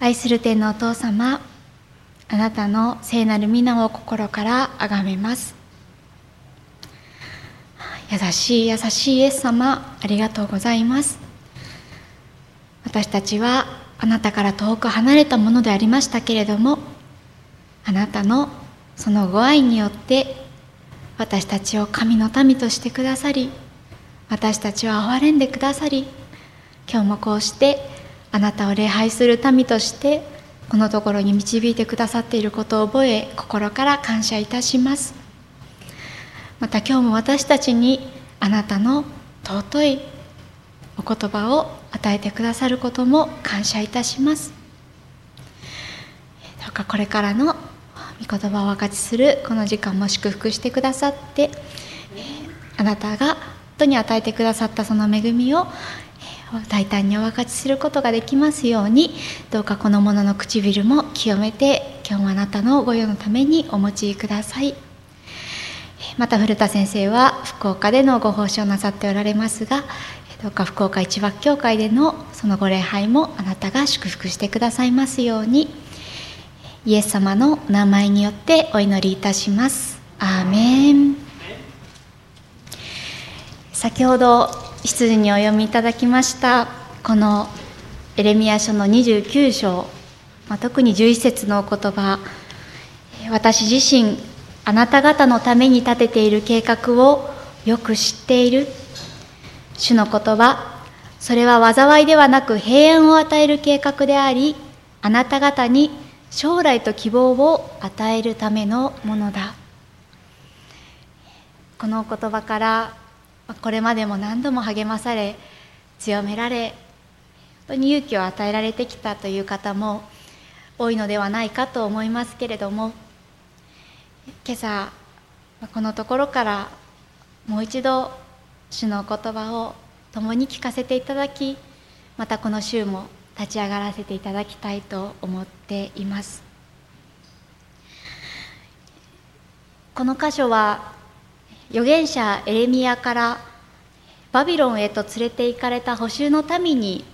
愛する天のお父様あなたの聖なる皆を心から崇めます。優しい優しいイエス様ありがとうございます。私たちはあなたから遠く離れたものでありましたけれどもあなたのそのご愛によって私たちを神の民としてくださり私たちを憐れんでくださり今日もこうしてあなたを礼拝する民としてこのところに導いてくださっていることを覚え心から感謝いたします。また今日も私たちにあなたの尊いお言葉を与えてくださることも感謝いたします。どうかこれからの御言葉を分かちするこの時間も祝福してくださってあなたが本当に与えてくださったその恵みを大胆にお分かちすることができますようにどうかこの者の唇も清めて今日もあなたの御用のためにお持ちください。また古田先生は福岡でのご奉仕をなさっておられますがどうか福岡一幕教会でのそのご礼拝もあなたが祝福してくださいますようにイエス様の名前によってお祈りいたします。アーメン。先ほど羊にお読みいただきました。このエレミア書の29章、まあ、特に11節のお言葉。私自身あなた方のために立てている計画をよく知っている。主の言葉それは災いではなく平安を与える計画でありあなた方に将来と希望を与えるためのものだ。この言葉からこれまでも何度も励まされ強められ本当に勇気を与えられてきたという方も多いのではないかと思いますけれども今朝このところからもう一度主の言葉を共に聞かせていただきまたこの週も立ち上がらせていただきたいと思っています。この箇所は預言者エレミアからバビロンへと連れて行かれた補修の民に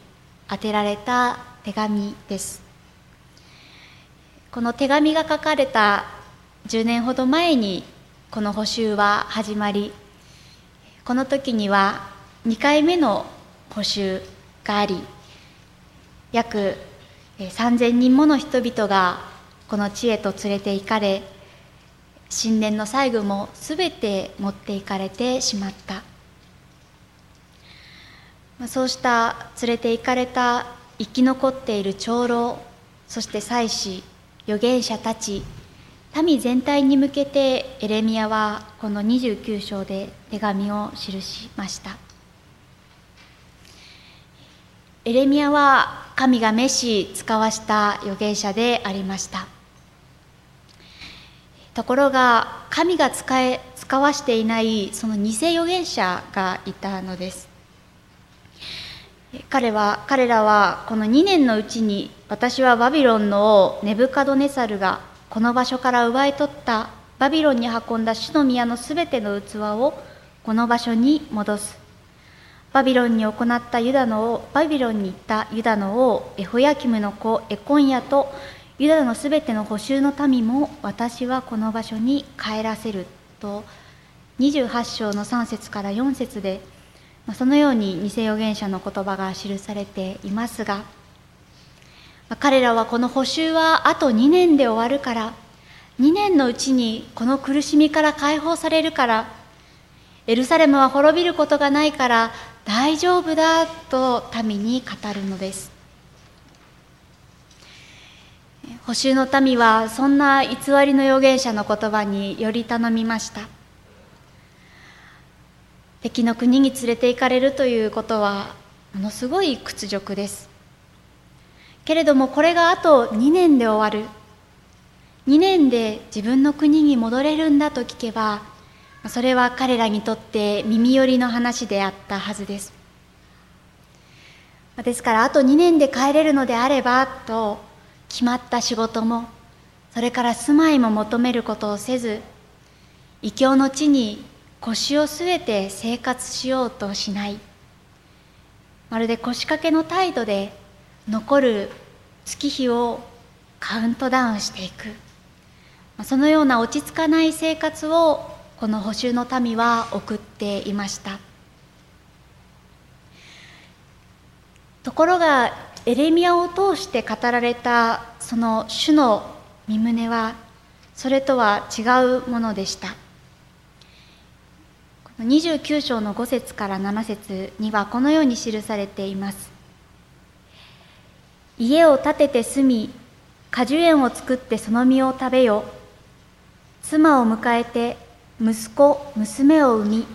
宛てられた手紙です。この手紙が書かれた10年ほど前にこの補修は始まりこの時には2回目の補修があり約3000人もの人々がこの地へと連れて行かれ神殿の最後も全て持って行かれてしまった。そうした連れて行かれた生き残っている長老そして祭司預言者たち民全体に向けてエレミアはこの29章で手紙を記しました。エレミアは神が召し使わした預言者でありました。ところが神が使え使わしていないその偽預言者がいたのです。彼は彼らはこの2年のうちに私はバビロンの王ネブカドネサルがこの場所から奪い取ったバビロンに運んだ主の宮のすべての器をこの場所に戻す。バビロンに行ったユダの王、バビロンに行ったユダの王、エホヤキムの子、エコンヤと、ユダのすべての補修の民も私はこの場所に帰らせると、28章の3節から4節で、そのように偽預言者の言葉が記されていますが、彼らはこの補修はあと2年で終わるから、2年のうちにこの苦しみから解放されるから、エルサレムは滅びることがないから大丈夫だと民に語るのです。補修の民はそんな偽りの預言者の言葉により頼みました。敵の国に連れて行かれるということはものすごい屈辱です。けれどもこれがあと2年で終わる。2年で自分の国に戻れるんだと聞けばそれは彼らにとって耳寄りの話であったはずです。ですからあと2年で帰れるのであればと決まった仕事もそれから住まいも求めることをせず異教の地に腰を据えて生活しようとしない。まるで腰掛けの態度で残る月日をカウントダウンしていく。そのような落ち着かない生活をこの補修の民は送っていました。ところがエレミアを通して語られたその主の身旨はそれとは違うものでした。29章の5節から7節にはこのように記されています。家を建てて住み果樹園を作ってその実を食べよ。妻を迎えて息子娘を産み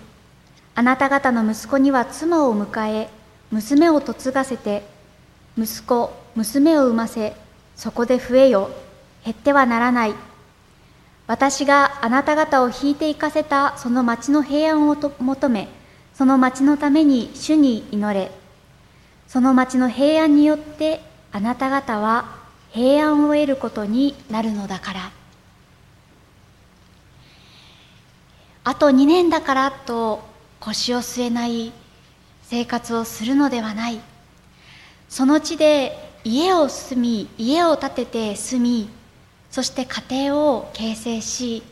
あなた方の息子には妻を迎え娘を嫁がせて息子娘を産ませそこで増えよ。減ってはならない。私があなた方を引いて行かせたその町の平安を求めその町のために主に祈れ。その町の平安によってあなた方は平安を得ることになるのだから。あと2年だからと腰を据えない生活をするのではない。その地で家を住み家を建てて住みそして家庭を形成し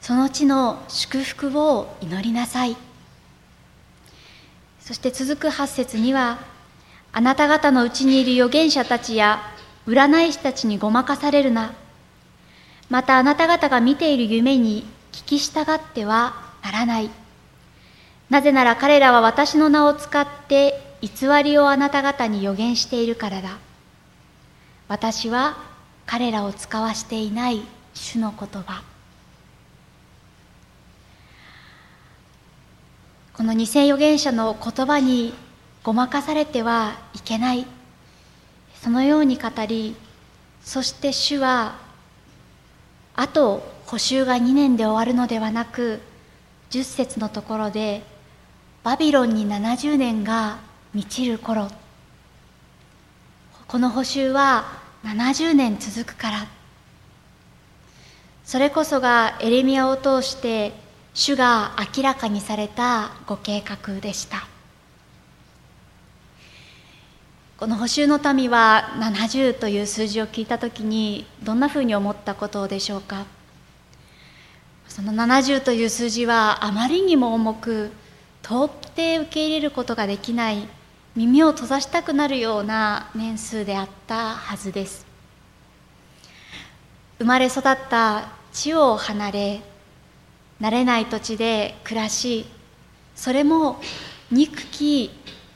その地の祝福を祈りなさい。そして続く8節にはあなた方のうちにいる預言者たちや占い師たちにごまかされるな。またあなた方が見ている夢に聞き従ってはならない。なぜなら彼らは私の名を使って偽りをあなた方に予言しているからだ。私は彼らを使わしていない主の言葉。この偽預言者の言葉にごまかされてはいけない。そのように語りそして主はあと補修が2年で終わるのではなく10節のところでバビロンに70年が満ちる頃。この補修は70年続くから。それこそがエレミアを通して主が明らかにされたご計画でした。この補修の民は70という数字を聞いた時にどんなふうに思ったことでしょうか。その70という数字はあまりにも重く到底受け入れることができない耳を閉ざしたくなるような年数であったはずです。生まれ育った地を離れ慣れない土地で暮らしそれも憎き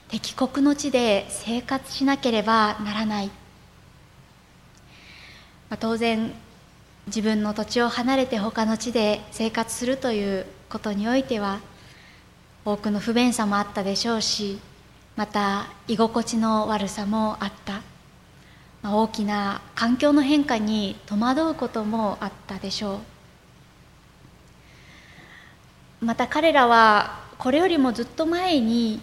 敵国の地で生活しなければならない、まあ、当然自分の土地を離れて他の地で生活するということにおいては多くの不便さもあったでしょうしまた居心地の悪さもあった、まあ、大きな環境の変化に戸惑うこともあったでしょう。また彼らはこれよりもずっと前に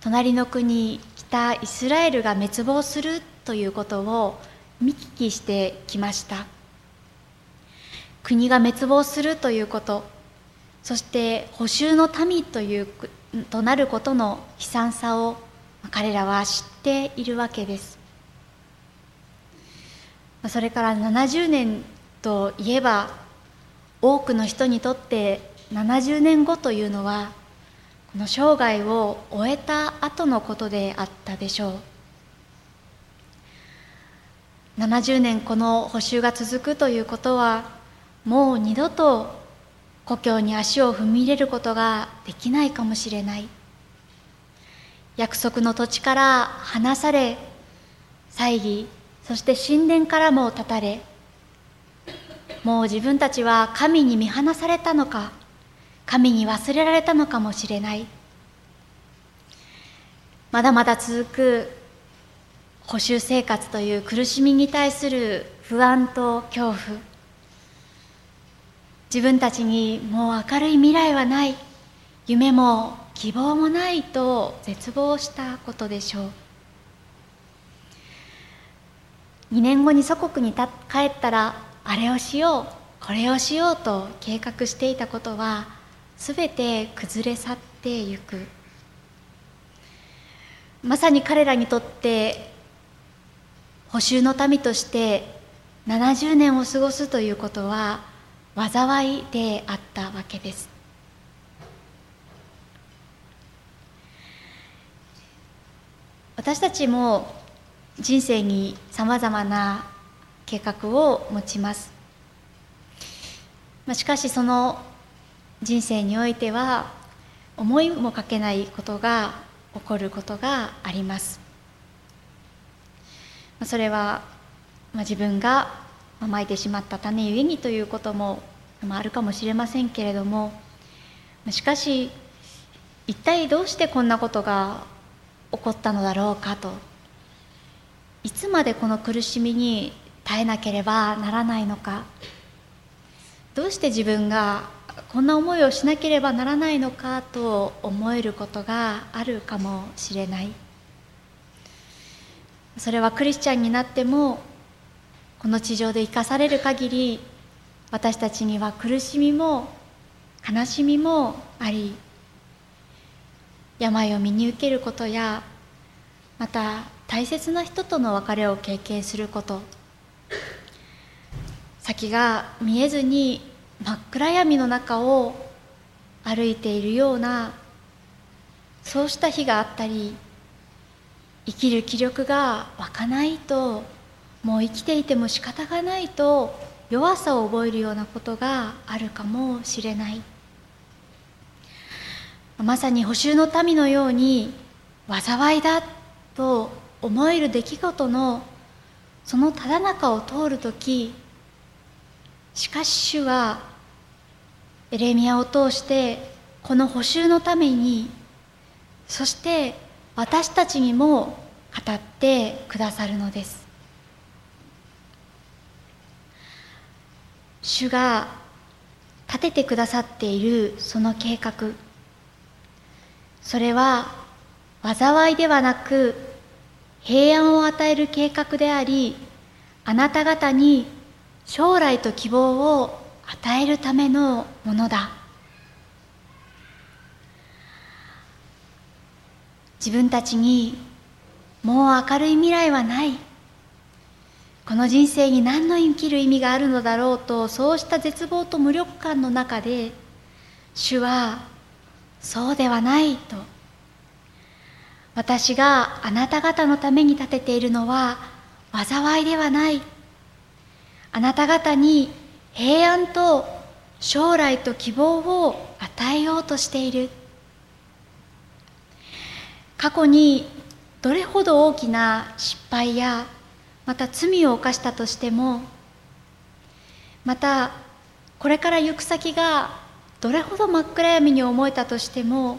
隣の国北イスラエルが滅亡するということを見聞きしてきました。国が滅亡するということそして補修の民というとなることの悲惨さを彼らは知っているわけです。それから70年といえば多くの人にとって70年後というのはこの生涯を終えた後のことであったでしょう。70年この補修が続くということはもう二度と故郷に足を踏み入れることができないかもしれない。約束の土地から離され猜疑そして神殿からも断たれもう自分たちは神に見放されたのか神に忘れられたのかもしれない。まだまだ続く補修生活という苦しみに対する不安と恐怖。自分たちにもう明るい未来はない。夢も希望もないと絶望したことでしょう。2年後に祖国に帰ったらあれをしようこれをしようと計画していたことは全て崩れ去ってゆく。まさに彼らにとって補修の民として70年を過ごすということは災いであったわけです。私たちも人生にさまざまな計画を持ちます。しかしその人生においては思いもかけないことが起こることがあります。それは自分がまいてしまった種ゆえにということもあるかもしれませんけれどもしかし一体どうしてこんなことが起こったのだろうかといつまでこの苦しみに耐えなければならないのかどうして自分がこんな思いをしなければならないのかと思えることがあるかもしれない。それはクリスチャンになってもこの地上で生かされる限り私たちには苦しみも悲しみもあり病を身に受けることやまた大切な人との別れを経験すること。先が見えずに真っ暗闇の中を歩いているようなそうした日があったり生きる気力が湧かないともう生きていても仕方がないと弱さを覚えるようなことがあるかもしれない。まさに補修の民のように災いだと思える出来事のそのただ中を通る時しかし主はエレミアを通してこの補修のためにそして私たちにも語ってくださるのです。主が立ててくださっているその計画。それは災いではなく平安を与える計画でありあなた方に将来と希望を与えるためのものだ。自分たちにもう明るい未来はない。この人生に何の生きる意味があるのだろうとそうした絶望と無力感の中で主はそうではないと。私があなた方のために立てているのは災いではない。あなた方に平安と将来と希望を与えようとしている。過去にどれほど大きな失敗やまた罪を犯したとしてもまたこれから行く先がどれほど真っ暗闇に思えたとしても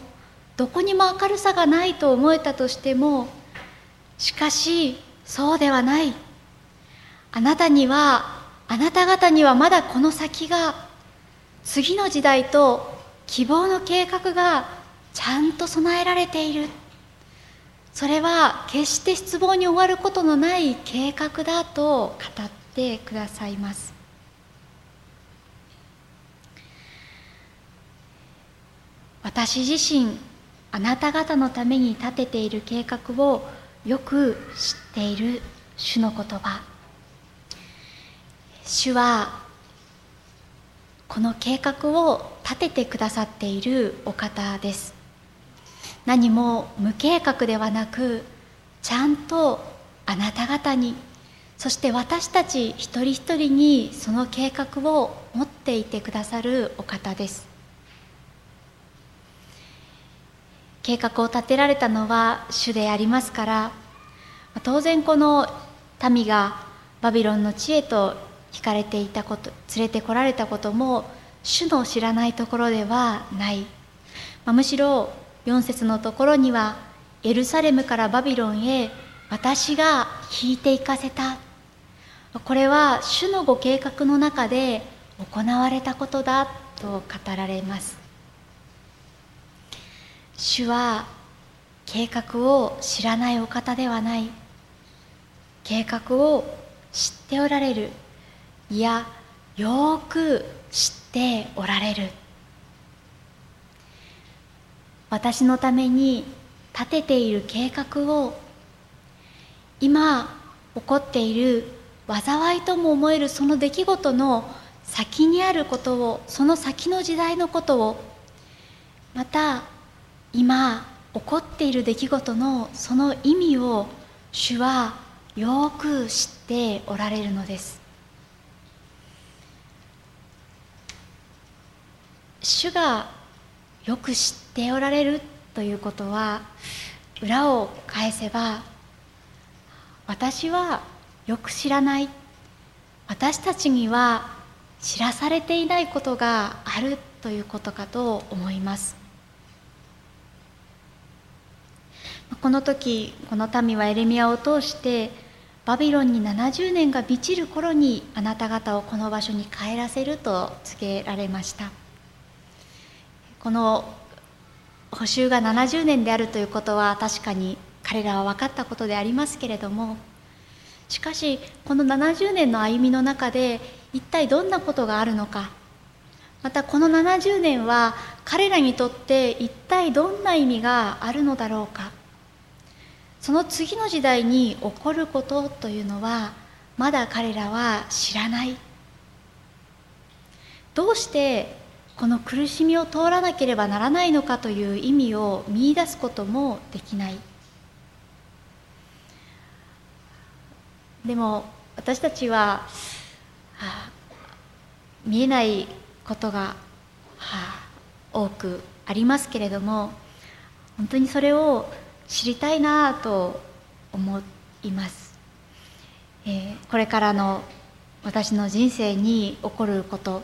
どこにも明るさがないと思えたとしてもしかしそうではない。あなたにはあなた方にはまだこの先が次の時代と希望の計画がちゃんと備えられている。それは決して失望に終わることのない計画だと語ってくださいます。私自身あなた方のために立てている計画をよく知っている主の言葉。主はこの計画を立ててくださっているお方です。何も無計画ではなくちゃんとあなた方にそして私たち一人一人にその計画を持っていてくださるお方です。計画を立てられたのは主でありますから当然この民がバビロンの地へと引かれていたこと連れてこられたことも主の知らないところではない、まあ、むしろ4節のところにはエルサレムからバビロンへ私が引いて行かせた。これは主のご計画の中で行われたことだと語られます。主は計画を知らないお方ではない。計画を知っておられる。いやよく知っておられる。私のために立てている計画を今起こっている災いとも思えるその出来事の先にあることをその先の時代のことをまた今起こっている出来事のその意味を主はよく知っておられるのです。主がよく知っておられるということは裏を返せば私はよく知らない。私たちには知らされていないことがあるということかと思います。この時この民はエレミアを通してバビロンに70年が満ちる頃にあなた方をこの場所に帰らせると告げられました。この補修が70年であるということは確かに彼らは分かったことでありますけれどもしかしこの70年の歩みの中で一体どんなことがあるのか。またこの70年は彼らにとって一体どんな意味があるのだろうか。その次の時代に起こることというのはまだ彼らは知らない。どうしてこの苦しみを通らなければならないのかという意味を見いだすこともできない。でも私たちは、はあ、見えないことが、はあ、多くありますけれども本当にそれを知りたいなと思います、えー、これからの私の人生に起こること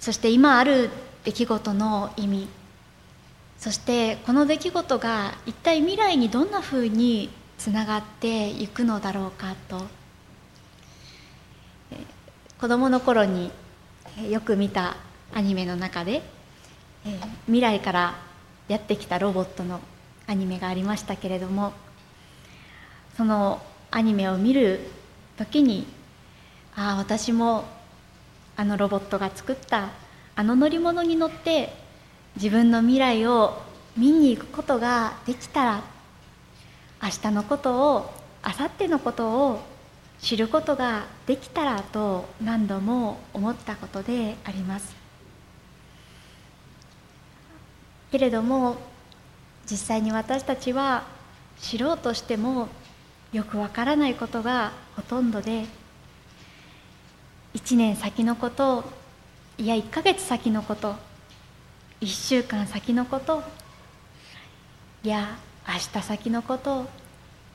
そして今ある出来事の意味。そしてこの出来事が一体未来にどんなふうにつながっていくのだろうかと。子どもの頃によく見たアニメの中で未来からやってきたロボットのアニメがありましたけれどもそのアニメを見る時にああ私もあのロボットが作ったあの乗り物に乗って自分の未来を見に行くことができたら明日のことを明後日のことを知ることができたらと何度も思ったことであります。けれども実際に私たちは知ろうとしてもよくわからないことがほとんどで1年先のこといや1ヶ月先のこと1週間先のこといや明日先のこと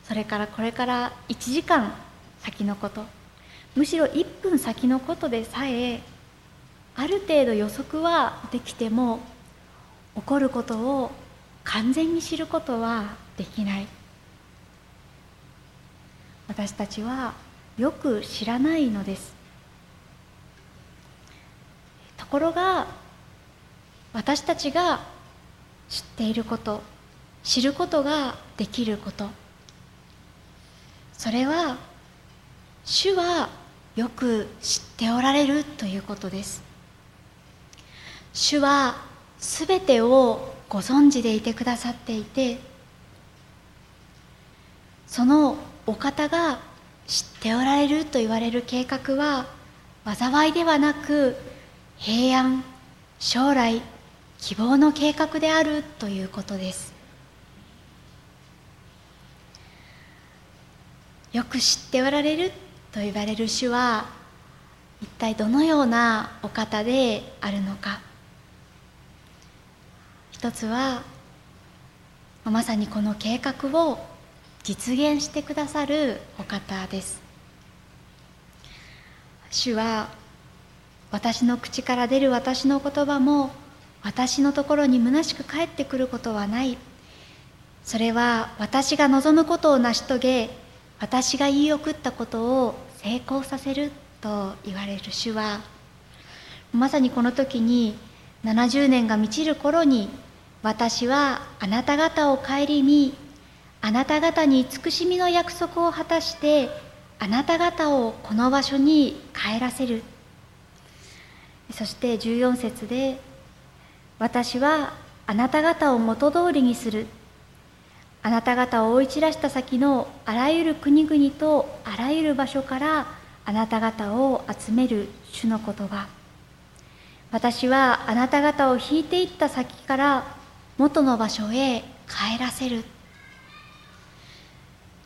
それからこれから1時間先のことむしろ1分先のことでさえある程度予測はできても起こることを完全に知ることはできない。私たちはよく知らないのです。ところが私たちが知っていること知ることができること。それは主はよく知っておられるということです。主はすべてをご存知でいてくださっていてそのお方が知っておられると言われる計画は災いではなく平安将来希望の計画であるということです。よく知っておられると言われる主は一体どのようなお方であるのか。一つはまさにこの計画を実現してくださるお方です。主は私の口から出る私の言葉も私のところに虚しく帰ってくることはない。それは私が望むことを成し遂げ私が言い送ったことを成功させると言われる主はまさにこの時に70年が満ちる頃に私はあなた方を顧みあなた方に慈しみの約束を果たしてあなた方をこの場所に帰らせる。そして14節で私はあなた方を元通りにする。あなた方を追い散らした先のあらゆる国々とあらゆる場所からあなた方を集める主の言葉。私はあなた方を引いていった先から元の場所へ帰らせる。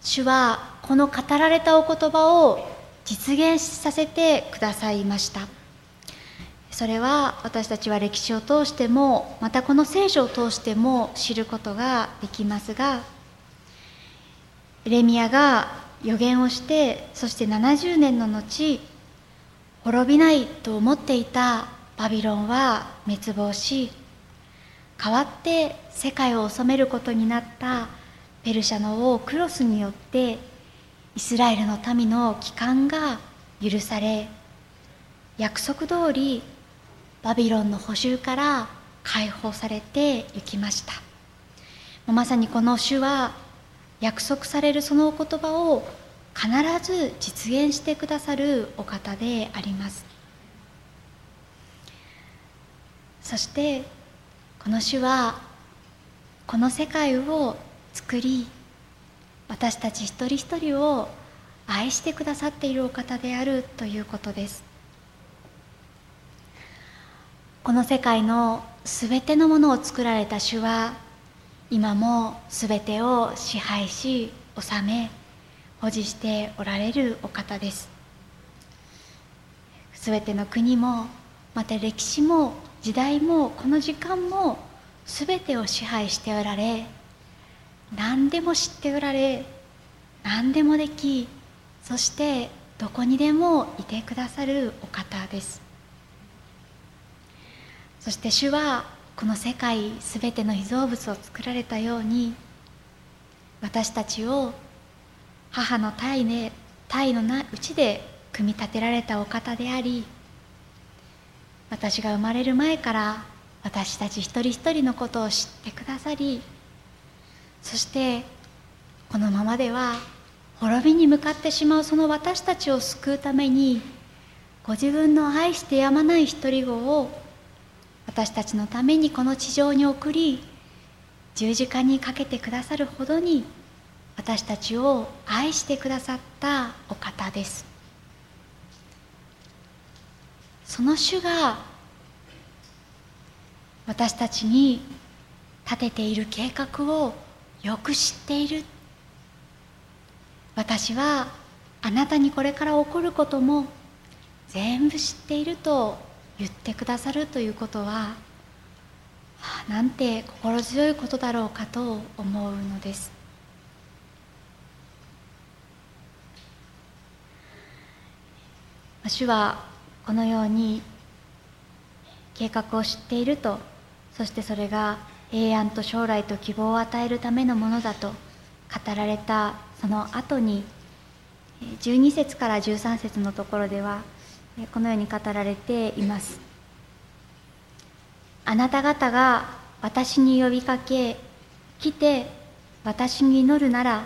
主はこの語られたお言葉を実現させてくださいました。それは私たちは歴史を通してもまたこの聖書を通しても知ることができますがエレミアが予言をしてそして70年の後滅びないと思っていたバビロンは滅亡し代わって世界を治めることになったペルシャの王クロスによってイスラエルの民の帰還が許され約束通りバビロンの補修から解放されてゆきました。まさにこの主は約束されるそのお言葉を必ず実現してくださるお方であります。そしてこの主はこの世界を作り私たち一人一人を愛してくださっているお方であるということです。この世界のすべてのものを作られた主は今もすべてを支配し治め保持しておられるお方です。すべての国もまた歴史も時代もこの時間もすべてを支配しておられ何でも知っておられ何でもできそしてどこにでもいてくださるお方です。そして主はこの世界すべての被造物を作られたように私たちを母の体で体のなうちで組み立てられたお方であり私が生まれる前から私たち一人一人のことを知ってくださりそしてこのままでは滅びに向かってしまうその私たちを救うためにご自分の愛してやまない一人子を私たちのためにこの地上に送り十字架にかけてくださるほどに私たちを愛してくださったお方です。その主が私たちに立てている計画をよく知っている。私はあなたにこれから起こることも全部知っていると言ってくださるということはなんて心強いことだろうかと思うのです。主はこのように計画を知っているとそしてそれが平安と将来と希望を与えるためのものだと語られたその後に12節から13節のところではこのように語られています。あなた方が私に呼びかけ来て私に祈るなら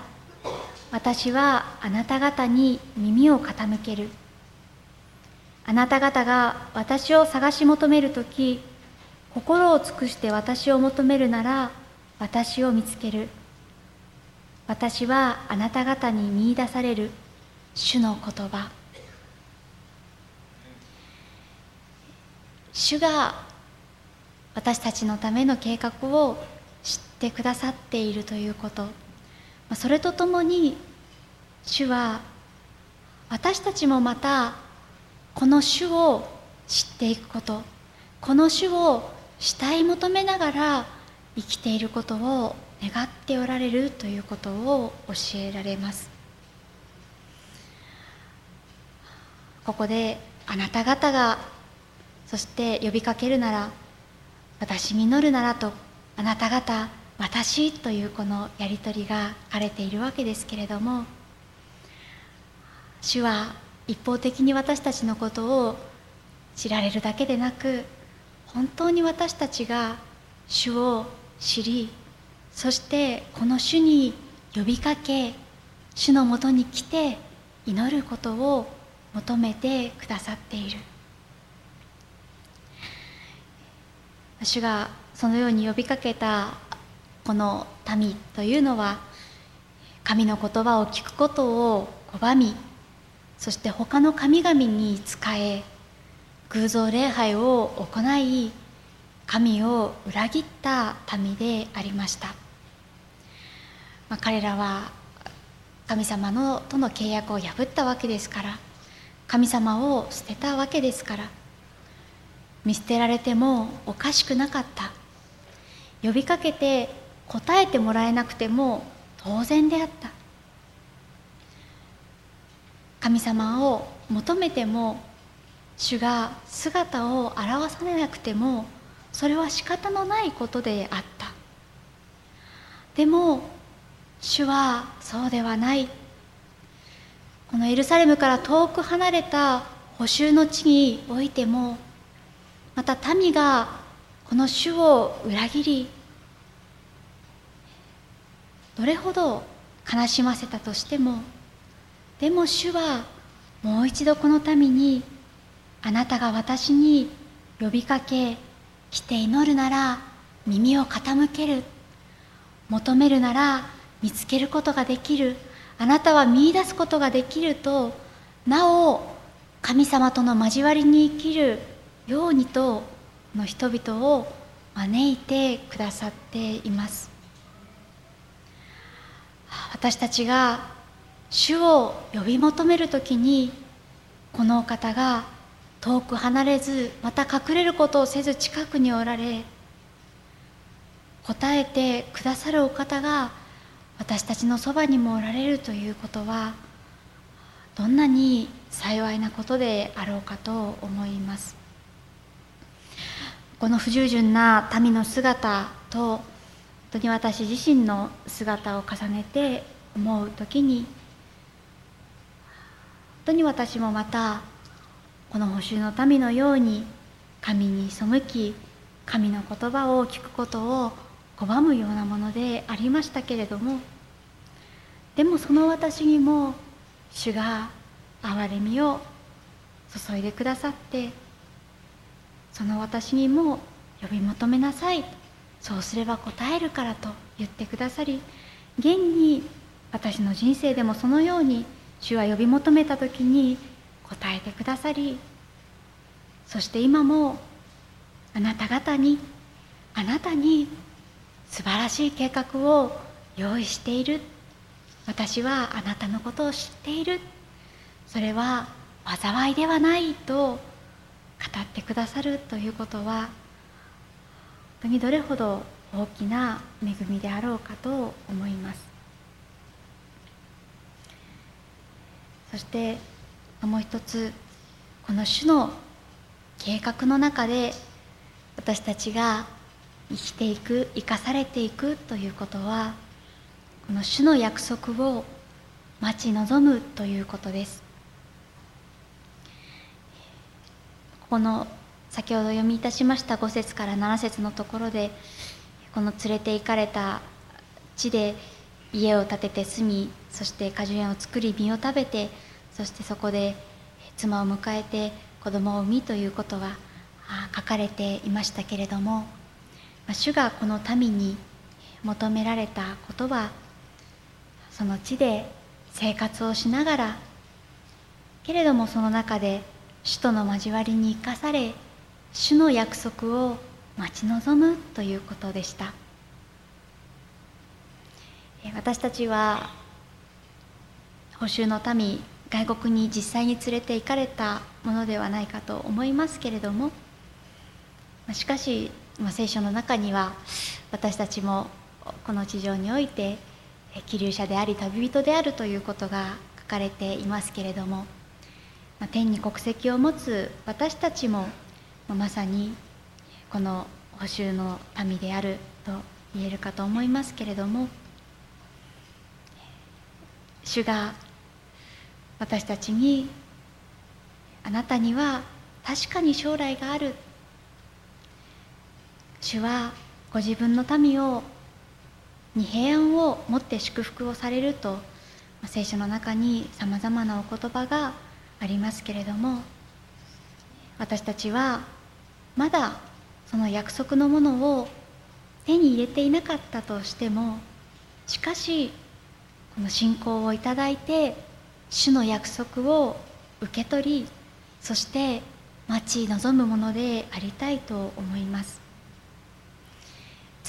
私はあなた方に耳を傾ける。あなた方が私を探し求めるとき心を尽くして私を求めるなら私を見つける。私はあなた方に見いだされる主の言葉。主が私たちのための計画を知ってくださっているということ。それとともに主は私たちもまたこの主を知っていくこと。この主を慕い求めながら生きていることを願っておられるということを教えられます。ここであなた方がそして呼びかけるなら私に祈るならとあなた方私というこのやり取りが書かれているわけですけれども主は一方的に私たちのことを知られるだけでなく本当に私たちが主を知りそしてこの主に呼びかけ主のもとに来て祈ることを求めてくださっている。主がそのように呼びかけたこの民というのは神の言葉を聞くことを拒みそして他の神々に仕え偶像礼拝を行い神を裏切った民でありました、まあ、彼らは神様のとの契約を破ったわけですから神様を捨てたわけですから見捨てられてもおかしくなかった。呼びかけて答えてもらえなくても当然であった。神様を求めても主が姿を現されなくてもそれは仕方のないことであった。でも主はそうではない。このエルサレムから遠く離れた補修の地においてもまた民がこの主を裏切りどれほど悲しませたとしてもでも主はもう一度この民にあなたが私に呼びかけ来て祈るなら耳を傾ける。求めるなら見つけることができる。あなたは見いだすことができるとなお神様との交わりに生きる。ようにとの人々を招いてくださっています。私たちが主を呼び求める時にこのお方が遠く離れずまた隠れることをせず近くにおられ答えてくださるお方が私たちのそばにもおられるということはどんなに幸いなことであろうかと思います。この不従順な民の姿と本当に私自身の姿を重ねて思う時に本当に私もまたこの補修の民のように神に背き神の言葉を聞くことを拒むようなものでありましたけれどもでもその私にも主が憐れみを注いでくださってその私にも呼び求めなさい。そうすれば答えるからと言ってくださり現に私の人生でもそのように主は呼び求めた時に答えてくださりそして今もあなた方にあなたに素晴らしい計画を用意している。私はあなたのことを知っている。それは災いではないと語ってくださるということは本当にどれほど大きな恵みであろうかと思います。そしてもう一つこの主の計画の中で私たちが生きていく生かされていくということはこの主の約束を待ち望むということです。ここの先ほど読みいたしました5節から7節のところでこの連れて行かれた地で家を建てて住みそして果樹園を作り実を食べてそしてそこで妻を迎えて子供を産みということは書かれていましたけれども主がこの民に求められたことはその地で生活をしながらけれどもその中で主との交わりに生かされ主の約束を待ち望むということでした。私たちは補修の民外国に実際に連れて行かれたものではないかと思いますけれどもしかし、聖書の中には私たちもこの地上において気流者であり旅人であるということが書かれていますけれども、ま、天に国籍を持つ私たちも、まあ、まさにこの補修の民であると言えるかと思いますけれども主が私たちにあなたには確かに将来がある。主はご自分の民をに平安を持って祝福をされると聖書の中にさまざまなお言葉がありますけれども私たちはまだその約束のものを手に入れていなかったとしてもしかしこの信仰をいただいて主の約束を受け取りそして待ち望むものでありたいと思います。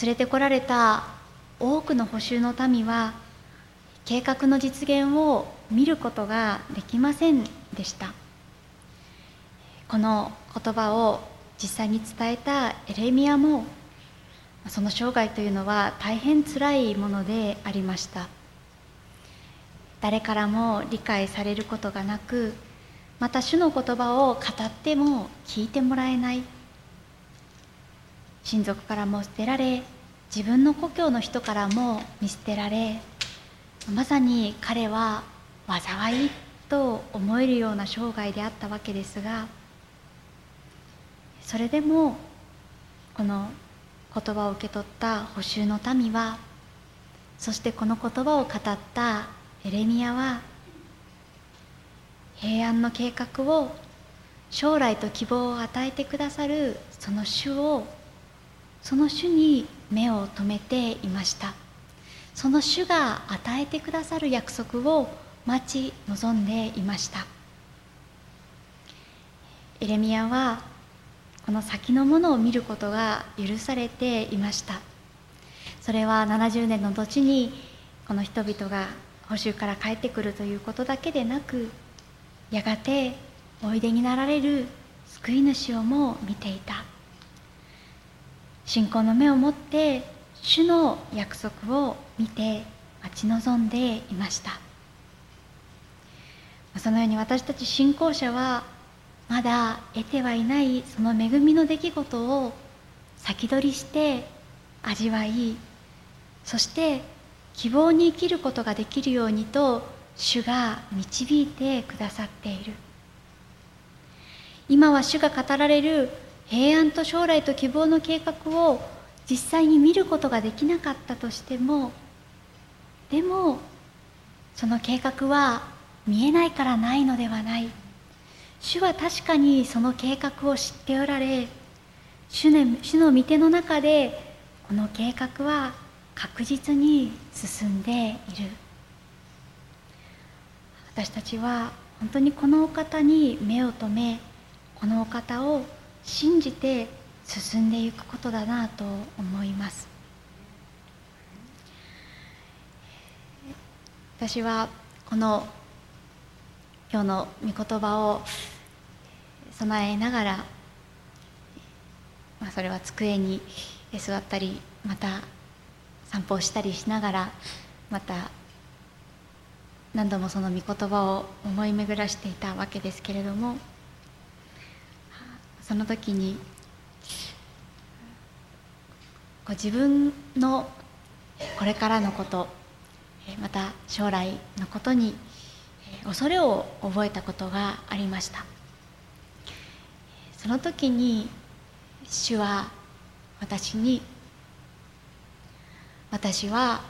連れてこられた多くの補修の民は計画の実現を見ることができません。でした。この言葉を実際に伝えたエレミアもその生涯というのは大変つらいものでありました。誰からも理解されることがなくまた主の言葉を語っても聞いてもらえない。親族からも捨てられ自分の故郷の人からも見捨てられまさに彼は災いと思えるような生涯であったわけですがそれでもこの言葉を受け取った補修の民はそしてこの言葉を語ったエレミアは平安の計画を将来と希望を与えてくださるその主をその主に目を留めていました。その主が与えてくださる約束を待ち望んでいました。エレミアはこの先のものを見ることが許されていました。それは70年の後にこの人々が補修から帰ってくるということだけでなくやがておいでになられる救い主をも見ていた。信仰の目を持って主の約束を見て待ち望んでいました。そのように私たち信仰者はまだ得てはいないその恵みの出来事を先取りして味わいそして希望に生きることができるようにと主が導いてくださっている。今は主が語られる平安と将来と希望の計画を実際に見ることができなかったとしてもでもその計画は見えないからないのではない。主は確かにその計画を知っておられ主の御手の中でこの計画は確実に進んでいる。私たちは本当にこのお方に目を留めこのお方を信じて進んでいくことだなと思います。私はこの今日の御言葉を備えながら、まあ、それは机に座ったりまた散歩をしたりしながらまた何度もその御言葉を思い巡らしていたわけですけれどもその時にご自分のこれからのことまた将来のことに恐れを覚えたことがありましたその時に主は私に私は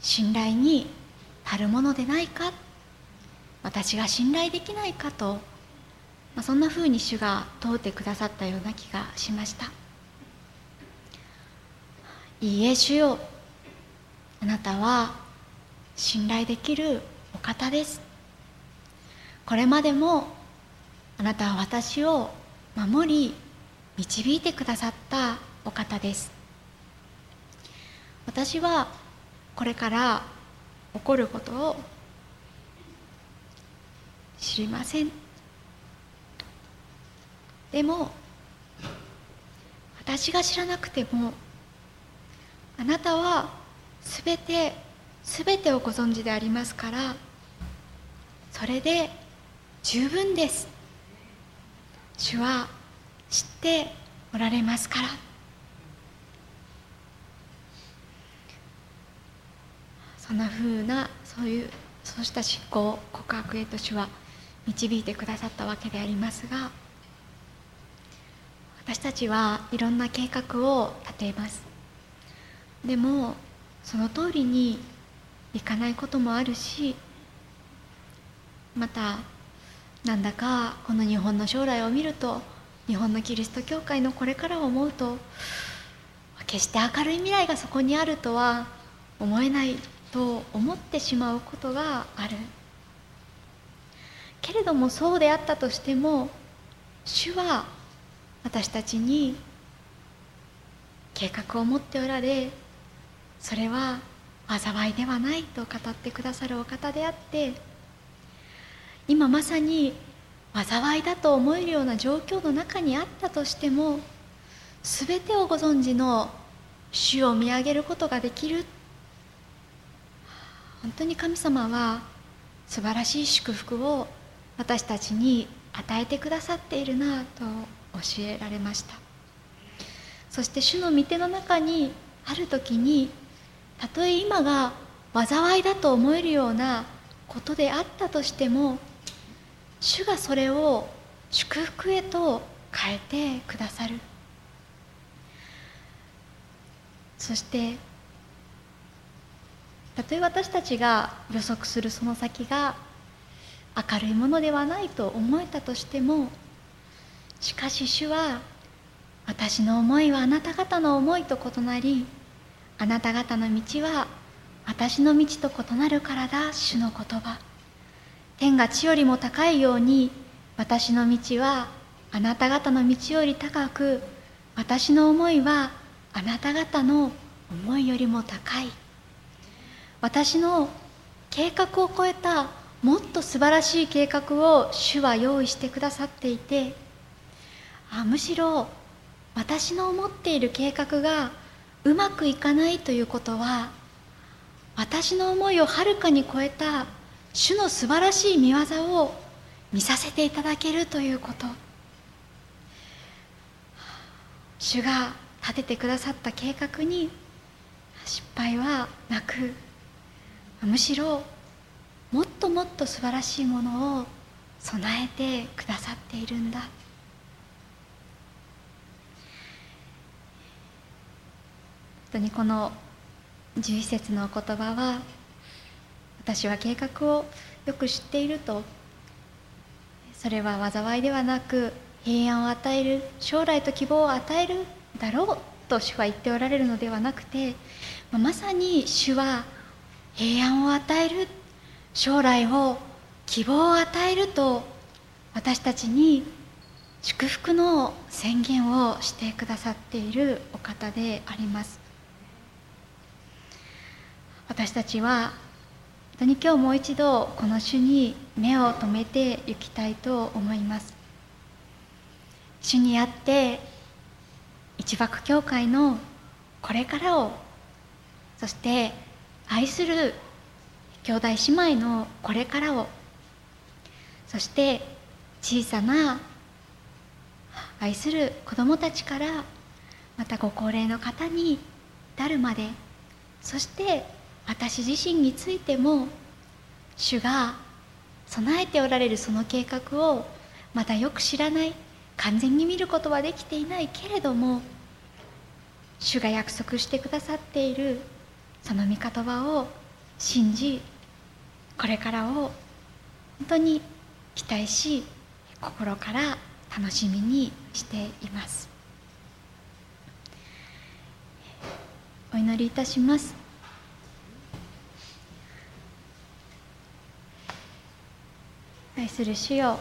信頼に足るものでないか私が信頼できないかと、まあ、そんなふうに主が問うてくださったような気がしました。いいえ主よ。あなたは信頼できるお方です。これまでもあなたは私を守り導いてくださったお方です。私はこれから起こることを知りません。でも私が知らなくてもあなたはすべてすべてをご存知でありますからそれで十分です。主は知っておられますから。そんなふうなそういうそうした信仰告白へと主は導いてくださったわけでありますが私たちはいろんな計画を立てます。でもその通りにいかないこともあるしまたなんだかこの日本の将来を見ると日本のキリスト教会のこれからを思うと決して明るい未来がそこにあるとは思えないと思ってしまうことがある。けれどもそうであったとしても主は私たちに計画を持っておられそれは災いではないと語ってくださるお方であって今まさに災いだと思えるような状況の中にあったとしても全てをご存知の主を見上げることができる。本当に神様は素晴らしい祝福を私たちに与えてくださっているなと教えられました。そして主の御手の中にある時にたとえ今が災いだと思えるようなことであったとしても主がそれを祝福へと変えてくださる。そしてたとえ私たちが予測するその先が明るいものではないと思えたとしてもしかし主は私の思いはあなた方の思いと異なりあなた方の道は私の道と異なるからだ。主の言葉。天が地よりも高いように私の道はあなた方の道より高く私の思いはあなた方の思いよりも高い。私の計画を超えたもっと素晴らしい計画を主は用意してくださっていてあむしろ私の思っている計画がうまくいかないということは私の思いをはるかに超えた主の素晴らしい見業を見させていただけるということ。主が立ててくださった計画に失敗はなくむしろもっともっと素晴らしいものを備えてくださっているんだ。本当にこの11節のお言葉は私は計画をよく知っていると。それは災いではなく平安を与える将来と希望を与えるだろうと主は言っておられるのではなくてまさに主は平安を与える将来を希望を与えると私たちに祝福の宣言をしてくださっているお方であります。私たちは当に今日もう一度この主に目を留めていきたいと思います。主にあって一幕教会のこれからをそして愛する兄弟姉妹のこれからをそして小さな愛する子どもたちからまたご高齢の方に至るまでそして私自身についても主が備えておられるその計画をまだよく知らない完全に見ることはできていないけれども主が約束してくださっているその御言葉を信じこれからを本当に期待し心から楽しみにしています。お祈りいたします。愛する主よ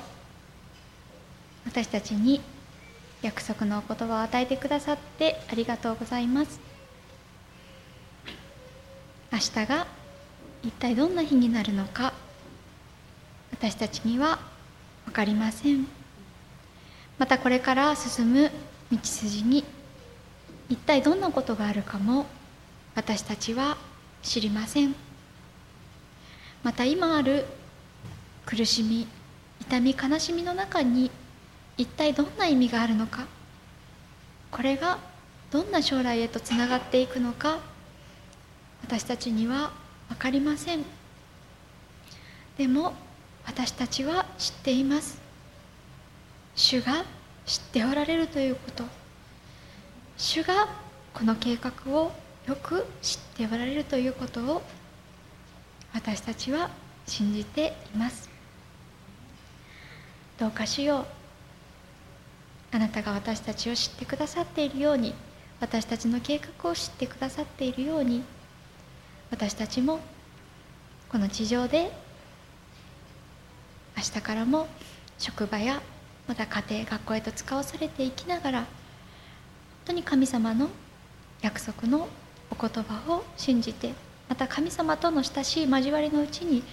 私たちに約束のお言葉を与えてくださってありがとうございます。明日が一体どんな日になるのか私たちには分かりません。またこれから進む道筋に一体どんなことがあるかも私たちは知りません。また今ある苦しみ痛み悲しみの中に一体どんな意味があるのか？これがどんな将来へとつながっていくのか？私たちには分かりません。でも私たちは知っています。主が知っておられるということ。主がこの計画をよく知っておられるということを私たちは信じています。どうか主ようあなたが私たちを知ってくださっているように私たちの計画を知ってくださっているように私たちもこの地上で明日からも職場やまた家庭学校へと使わされていきながら本当に神様の約束のお言葉を信じてまた神様との親しい交わりのうちに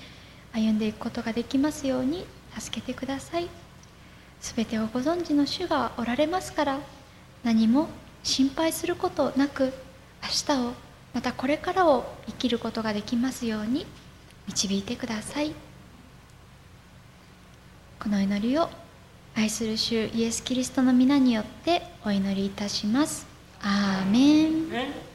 歩んでいくことができますように助けてください。全てをご存知の主がおられますから何も心配することなく明日をまたこれからを生きることができますように導いてください。この祈りを愛する主イエス・キリストの皆によってお祈りいたします。アーメン。